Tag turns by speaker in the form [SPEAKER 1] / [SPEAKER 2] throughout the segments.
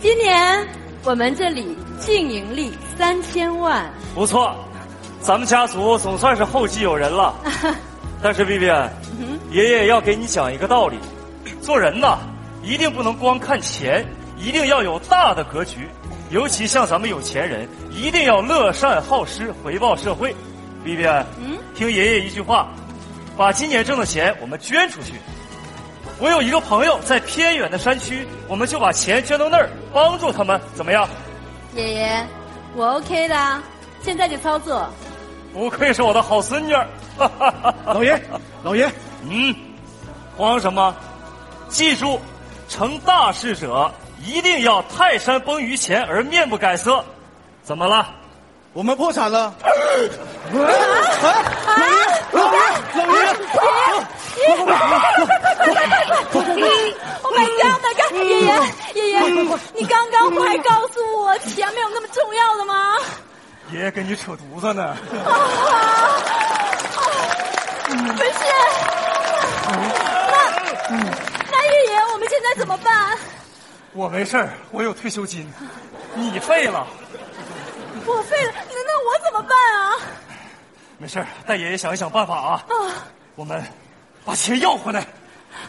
[SPEAKER 1] 今年我们这里净盈利三千万。
[SPEAKER 2] 不错，咱们家族总算是后继有人了。但是 B B，爷爷要给你讲一个道理：做人呐，一定不能光看钱，一定要有大的格局。尤其像咱们有钱人，一定要乐善好施，回报社会。B B，嗯，听爷爷一句话，把今年挣的钱我们捐出去。我有一个朋友在偏远的山区，我们就把钱捐到那儿，帮助他们，怎么样？
[SPEAKER 1] 爷爷，我 OK 的，现在就操作。
[SPEAKER 2] 不愧是我的好孙女儿，
[SPEAKER 3] 老爷，老爷，
[SPEAKER 2] 嗯，慌什么？记住，成大事者一定要泰山崩于前而面不改色。怎么了？
[SPEAKER 3] 我们破产了。啊！
[SPEAKER 1] 老爷，老爷，
[SPEAKER 3] 老爷，
[SPEAKER 1] 爷爷，快快快快快快快！my god！，爷爷爷爷，你刚刚不还告诉我钱没有那么重要的吗？
[SPEAKER 2] 爷爷跟你扯犊子呢。啊
[SPEAKER 1] 啊！没事。那那爷爷，我们现在怎么办？
[SPEAKER 2] 我没事，我有退休金。你废了。
[SPEAKER 1] 我废了，那那我怎么办啊？
[SPEAKER 2] 没事，带爷爷想一想办法啊。啊。我们。把钱要回来。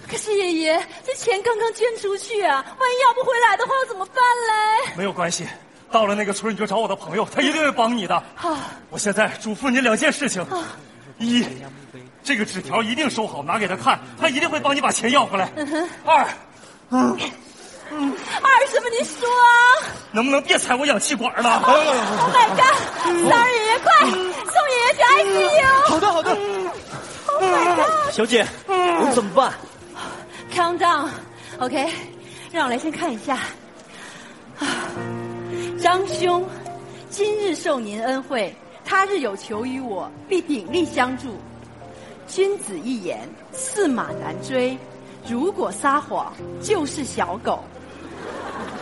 [SPEAKER 1] 可是爷爷，这钱刚刚捐出去啊，万一要不回来的话，怎么办嘞？
[SPEAKER 2] 没有关系，到了那个村你就找我的朋友，他一定会帮你的。好，我现在嘱咐你两件事情：一，这个纸条一定收好，拿给他看，他一定会帮你把钱要回来。二，嗯。
[SPEAKER 1] 嗯，二什么？你说啊？
[SPEAKER 2] 能不能别踩我氧气管了
[SPEAKER 1] ？Oh my god！三爷爷，快送爷爷去 ICU！
[SPEAKER 3] 好的，好的。
[SPEAKER 4] 小姐，我们怎么办
[SPEAKER 1] ？Calm down，OK？让我来先看一下。啊 张兄，今日受您恩惠，他日有求于我，必鼎力相助。君子一言，驷马难追。如果撒谎，就是小狗。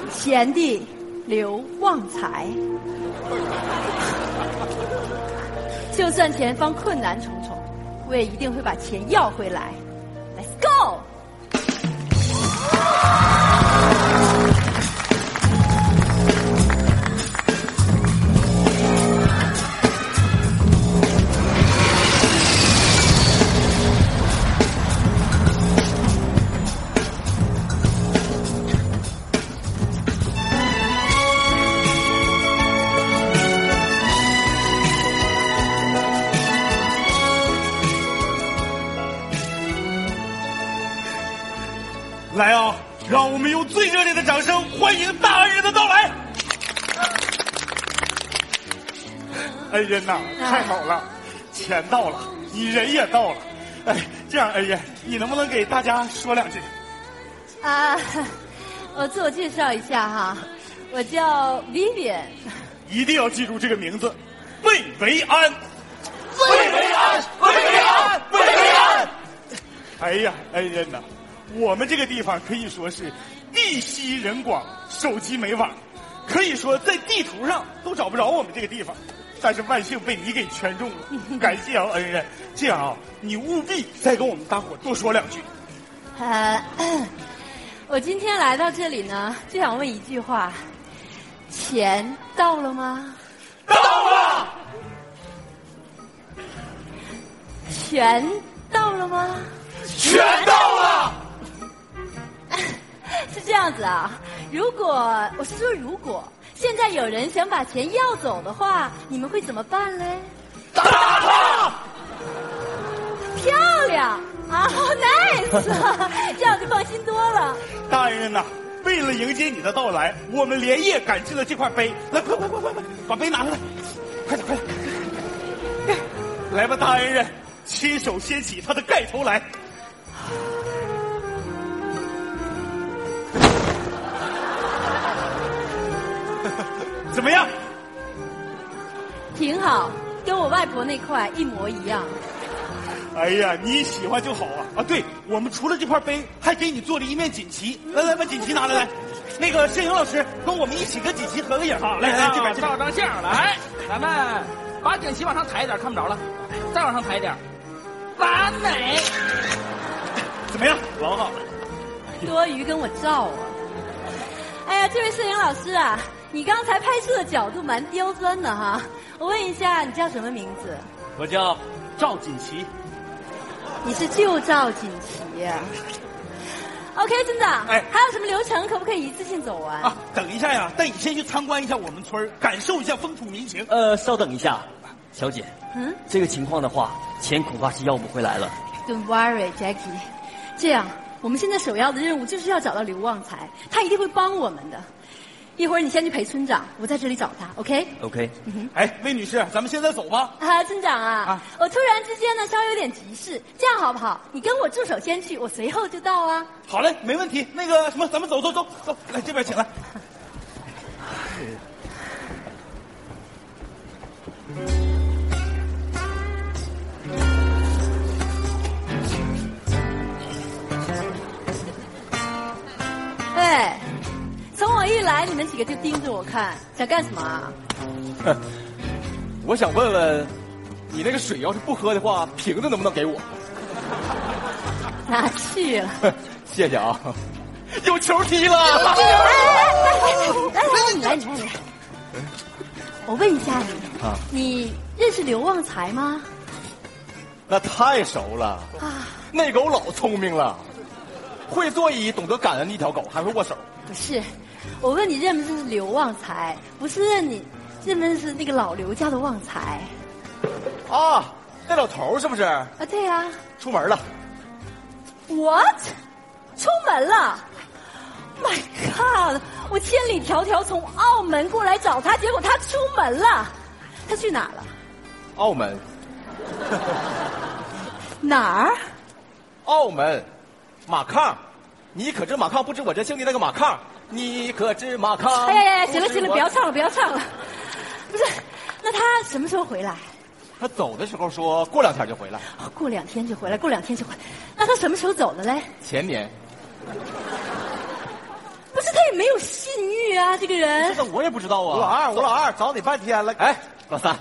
[SPEAKER 1] 贤弟刘旺财，就算前方困难重重，我也一定会把钱要回来。
[SPEAKER 3] 掌声欢迎大恩人的到来。恩人呐，太好了，钱到了，你人也到了。哎，这样，恩人，你能不能给大家说两句？
[SPEAKER 1] 啊，我自我介绍一下哈，我叫 Vivian。
[SPEAKER 3] 一定要记住这个名字，魏维安。
[SPEAKER 5] 魏维安，魏维安，魏维安。
[SPEAKER 3] 哎呀，恩人呐。我们这个地方可以说是地稀人广，手机没网，可以说在地图上都找不着我们这个地方。但是万幸被你给圈中了，感谢啊，恩人。这样啊，你务必再跟我们大伙多说两句。
[SPEAKER 1] 呃，我今天来到这里呢，就想问一句话：钱到了吗？
[SPEAKER 5] 到了。
[SPEAKER 1] 全到了吗？
[SPEAKER 5] 全到
[SPEAKER 1] 样子啊，如果我是说如果现在有人想把钱要走的话，你们会怎么办嘞？
[SPEAKER 5] 打他！
[SPEAKER 1] 漂亮啊，nice，这样就放心多了。
[SPEAKER 3] 大人呐，为了迎接你的到来，我们连夜赶制了这块碑。来，快快快快快，把碑拿出来，快点快点！来吧，大恩人，亲手掀起他的盖头来。怎么样？
[SPEAKER 1] 挺好，跟我外婆那块一模一样。
[SPEAKER 3] 哎呀，你喜欢就好啊！啊，对，我们除了这块碑，还给你做了一面锦旗。来来，把锦旗拿来来。那个摄影老师，跟我们一起跟锦旗合个影。
[SPEAKER 6] 好，
[SPEAKER 3] 来来，这边
[SPEAKER 6] 照张相。来，咱们把锦旗往上抬一点，看不着了。再往上抬一点，完美。
[SPEAKER 3] 怎么样？老好了。
[SPEAKER 1] 多余跟我照啊！哎呀，这位摄影老师啊，你刚才拍摄的角度蛮刁钻的哈。我问一下，你叫什么名字？
[SPEAKER 4] 我叫赵锦旗。
[SPEAKER 1] 你是旧赵锦旗呀、OK，村长，
[SPEAKER 3] 哎
[SPEAKER 1] 还有什么流程？可不可以一次性走完？
[SPEAKER 3] 啊，等一下呀，带你先去参观一下我们村儿感受一下风土民情。
[SPEAKER 4] 呃，稍等一下，小姐，
[SPEAKER 1] 嗯
[SPEAKER 4] 这个情况的话，钱恐怕是要不回来了。
[SPEAKER 1] ，Don't worry, Jackie。这样，我们现在首要的任务就是要找到刘旺财，他一定会帮我们的。一会儿你先去陪村长，我在这里找他
[SPEAKER 4] ，OK？OK，
[SPEAKER 3] 哎，魏女士，咱们现在走吧。
[SPEAKER 1] 啊，村长啊，
[SPEAKER 3] 啊
[SPEAKER 1] 我突然之间呢稍微有点急事，这样好不好？你跟我助手先去，我随后就到啊。
[SPEAKER 3] 好嘞，没问题。那个什么，咱们走走走走，来这边请来。
[SPEAKER 1] 们几个就盯着我看，想干什么啊？
[SPEAKER 7] 我想问问，你那个水要是不喝的话，瓶子能不能给我？
[SPEAKER 1] 拿去了。
[SPEAKER 7] 谢谢啊，有球踢了。
[SPEAKER 1] 来来来，你来你来你来。我问一下你，
[SPEAKER 7] 啊
[SPEAKER 1] 你认识刘旺财吗？
[SPEAKER 7] 那太熟了，
[SPEAKER 1] 啊，
[SPEAKER 7] 那狗老聪明了，会座椅，懂得感恩的一条狗，还会握手。
[SPEAKER 1] 不是，我问你认不认识刘旺财，不是认你认不认识那个老刘家的旺财
[SPEAKER 7] 啊，那老头是不是
[SPEAKER 1] 啊？对呀、
[SPEAKER 7] 出门了
[SPEAKER 1] ？What？出门了？My God！我千里迢迢从澳门过来找他，结果他出门了。他去哪了？
[SPEAKER 7] 澳门，
[SPEAKER 1] 哪儿？
[SPEAKER 7] 澳门，马抗，你可知马抗不知我这兄弟那个马抗？你可知马康？
[SPEAKER 1] 哎呀呀呀！行了行了，
[SPEAKER 7] 不
[SPEAKER 1] 要唱了，不要唱了。不是，那他什么时候回来？
[SPEAKER 7] 他走的时候说过两天就回来，
[SPEAKER 1] 哦过两天就回来，过两天就回来。那他什么时候走的嘞？
[SPEAKER 7] 前年。
[SPEAKER 1] 不是，他也没有信誉啊，这个人
[SPEAKER 7] 这。个我也不知道啊。
[SPEAKER 3] 我老二，我老二找你半天了。
[SPEAKER 7] 哎，老三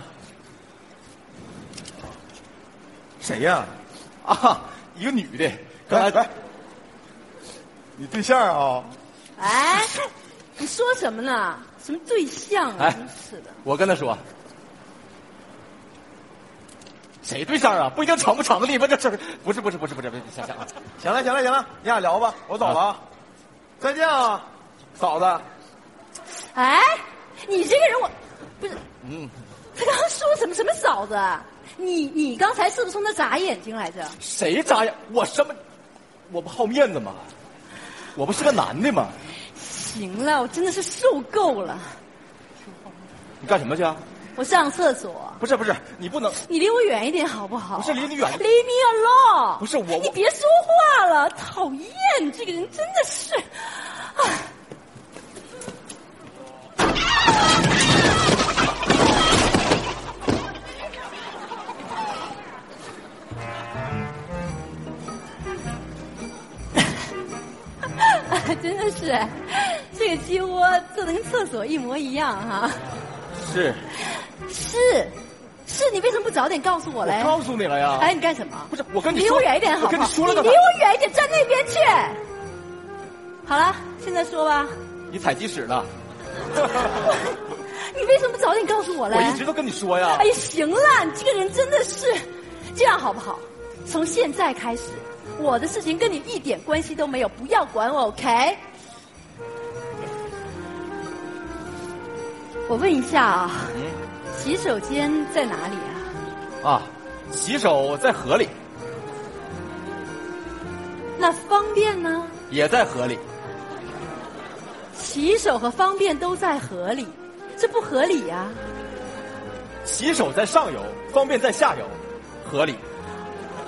[SPEAKER 3] 谁呀？
[SPEAKER 7] 啊，一个女的，刚才
[SPEAKER 3] 来，你对象啊？
[SPEAKER 1] 哎，你说什么呢？什么对象啊？
[SPEAKER 7] 哎
[SPEAKER 1] 真是的。
[SPEAKER 7] 我跟他说，谁对象啊？不一定成不成的，不这事不是不是不是不是不是，想想啊，
[SPEAKER 3] 行了行了行了，你俩聊吧，我走了啊。再见啊，嫂子。
[SPEAKER 1] 哎，你这个人我，不是
[SPEAKER 7] 嗯，
[SPEAKER 1] 他刚刚说什么什么嫂子啊？你你刚才是不是冲他眨眼睛来着？
[SPEAKER 7] 谁眨眼？我什么？我不好面子吗？我不是个男的吗？
[SPEAKER 1] 行了，我真的是受够了。
[SPEAKER 7] 你干什么去啊？
[SPEAKER 1] 我上厕所，
[SPEAKER 7] 不是不是，你不能，
[SPEAKER 1] 你离我远一点好不好？
[SPEAKER 7] 不是离你远一
[SPEAKER 1] Leave
[SPEAKER 7] 点
[SPEAKER 1] me alone。
[SPEAKER 7] 不是我我
[SPEAKER 1] 你别说话了，讨厌！你这个人真的是，啊。真的是，的跟厕所一模一样哈、
[SPEAKER 7] 是
[SPEAKER 1] 是，是你为什么不早点告诉我嘞？
[SPEAKER 7] 我告诉你了呀。
[SPEAKER 1] 哎，你干什么？
[SPEAKER 7] 不是我跟你说
[SPEAKER 1] 离我远一点好不好？
[SPEAKER 7] 我跟你说了
[SPEAKER 1] 你离我远一点，站那边去。好了，现在说吧，
[SPEAKER 7] 你踩鸡屎呢？
[SPEAKER 1] 你为什么不早点告诉我嘞？
[SPEAKER 7] 我一直都跟你说呀
[SPEAKER 1] 哎。呀，行了，你这个人真的是，这样好不好？从现在开始，我的事情跟你一点关系都没有，不要管我，OK？我问一下啊，
[SPEAKER 7] 嗯
[SPEAKER 1] 洗手间在哪里啊？
[SPEAKER 7] 啊，洗手在河里，
[SPEAKER 1] 那方便呢？
[SPEAKER 7] 也在河里。
[SPEAKER 1] 洗手和方便都在河里，这不合理呀、
[SPEAKER 7] 洗手在上游，方便在下游，合理。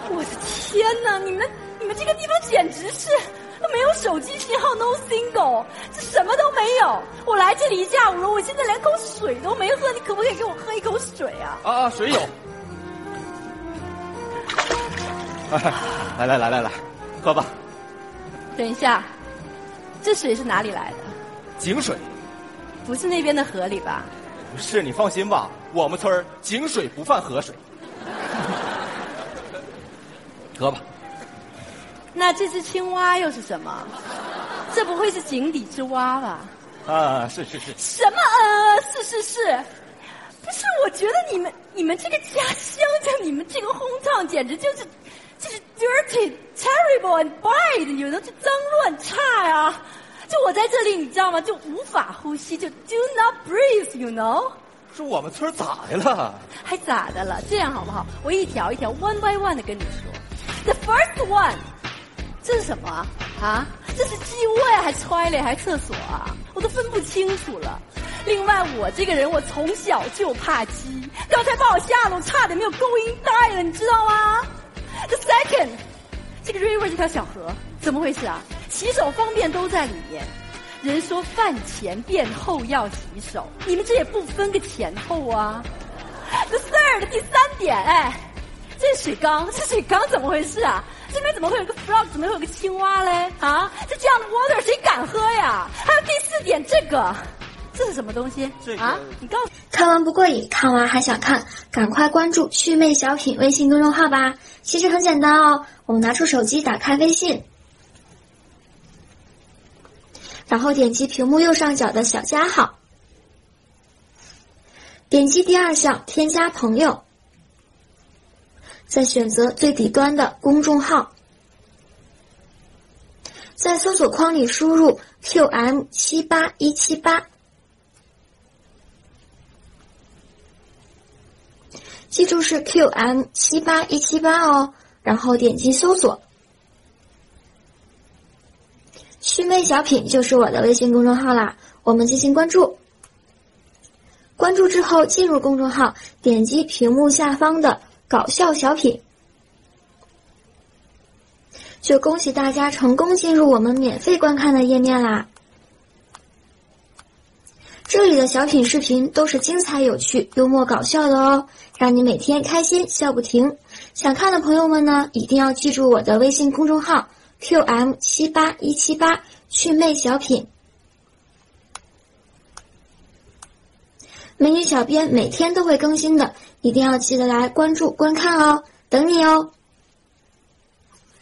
[SPEAKER 1] 我的天哪！你们你们这个地方简直是没有手机信号，no single，这什么都没有。我来这里一下午了，我现在连口水都没喝，你可不可以给我喝一口水啊？
[SPEAKER 7] 啊啊，水有。来来来来来，喝吧。
[SPEAKER 1] 等一下，这水是哪里来的？
[SPEAKER 7] 井水
[SPEAKER 1] 不是那边的河里吧？
[SPEAKER 7] 不是你放心吧，我们村儿井水不犯河水。喝吧，
[SPEAKER 1] 那这只青蛙又是什么？这不会是井底之蛙吧？
[SPEAKER 7] 啊，是是是，
[SPEAKER 1] 什么呃，是是是，不是？我觉得你们你们这个家乡，就你们这个轰唱，简直就是就是 dirty, terrible and bad，你们就脏乱差呀！就我在这里，你知道吗？就无法呼吸，就 do not breathe，you know？
[SPEAKER 7] 是我们村咋的了？
[SPEAKER 1] 还咋的了？这样好不好？我一条一条 one by one 的跟你说。The first one，这是什么啊？这是鸡窝呀，还 toilet 还厕所啊？我都分不清楚了。另外，我这个人我从小就怕鸡，刚才把我吓得我差点没有勾音带了，你知道吗？The second，这个 river 这条小河怎么回事啊？洗手方便都在里面。人说饭前便后要洗手，你们这也不分个前后啊？The third，第三点，哎，这水缸，这水缸怎么回事啊？这边怎么会有个 frog？怎么会有个青蛙嘞？啊，这这样的 water 谁敢喝呀？还有第四点，这个，这是什么东西？
[SPEAKER 7] 这个
[SPEAKER 1] 啊，你告诉
[SPEAKER 8] 看完不过瘾，看完还想看，赶快关注“趣味小品”微信公众号吧。其实很简单哦，我们拿出手机，打开微信，然后点击屏幕右上角的小加号，点击第二项添加朋友，再选择最底端的公众号，在搜索框里输入 “qm 七八一七八”。记住是 QM 七八一七八哦，然后点击搜索。趣味小品就是我的微信公众号啦，我们进行关注。关注之后进入公众号，点击屏幕下方的搞笑小品，就恭喜大家成功进入我们免费观看的页面啦。这里的小品视频都是精彩有趣、幽默搞笑的哦，让你每天开心笑不停。想看的朋友们呢，一定要记住我的微信公众号 QM 七八一七八趣味小品，美女小编每天都会更新的，一定要记得来关注观看哦，等你哦。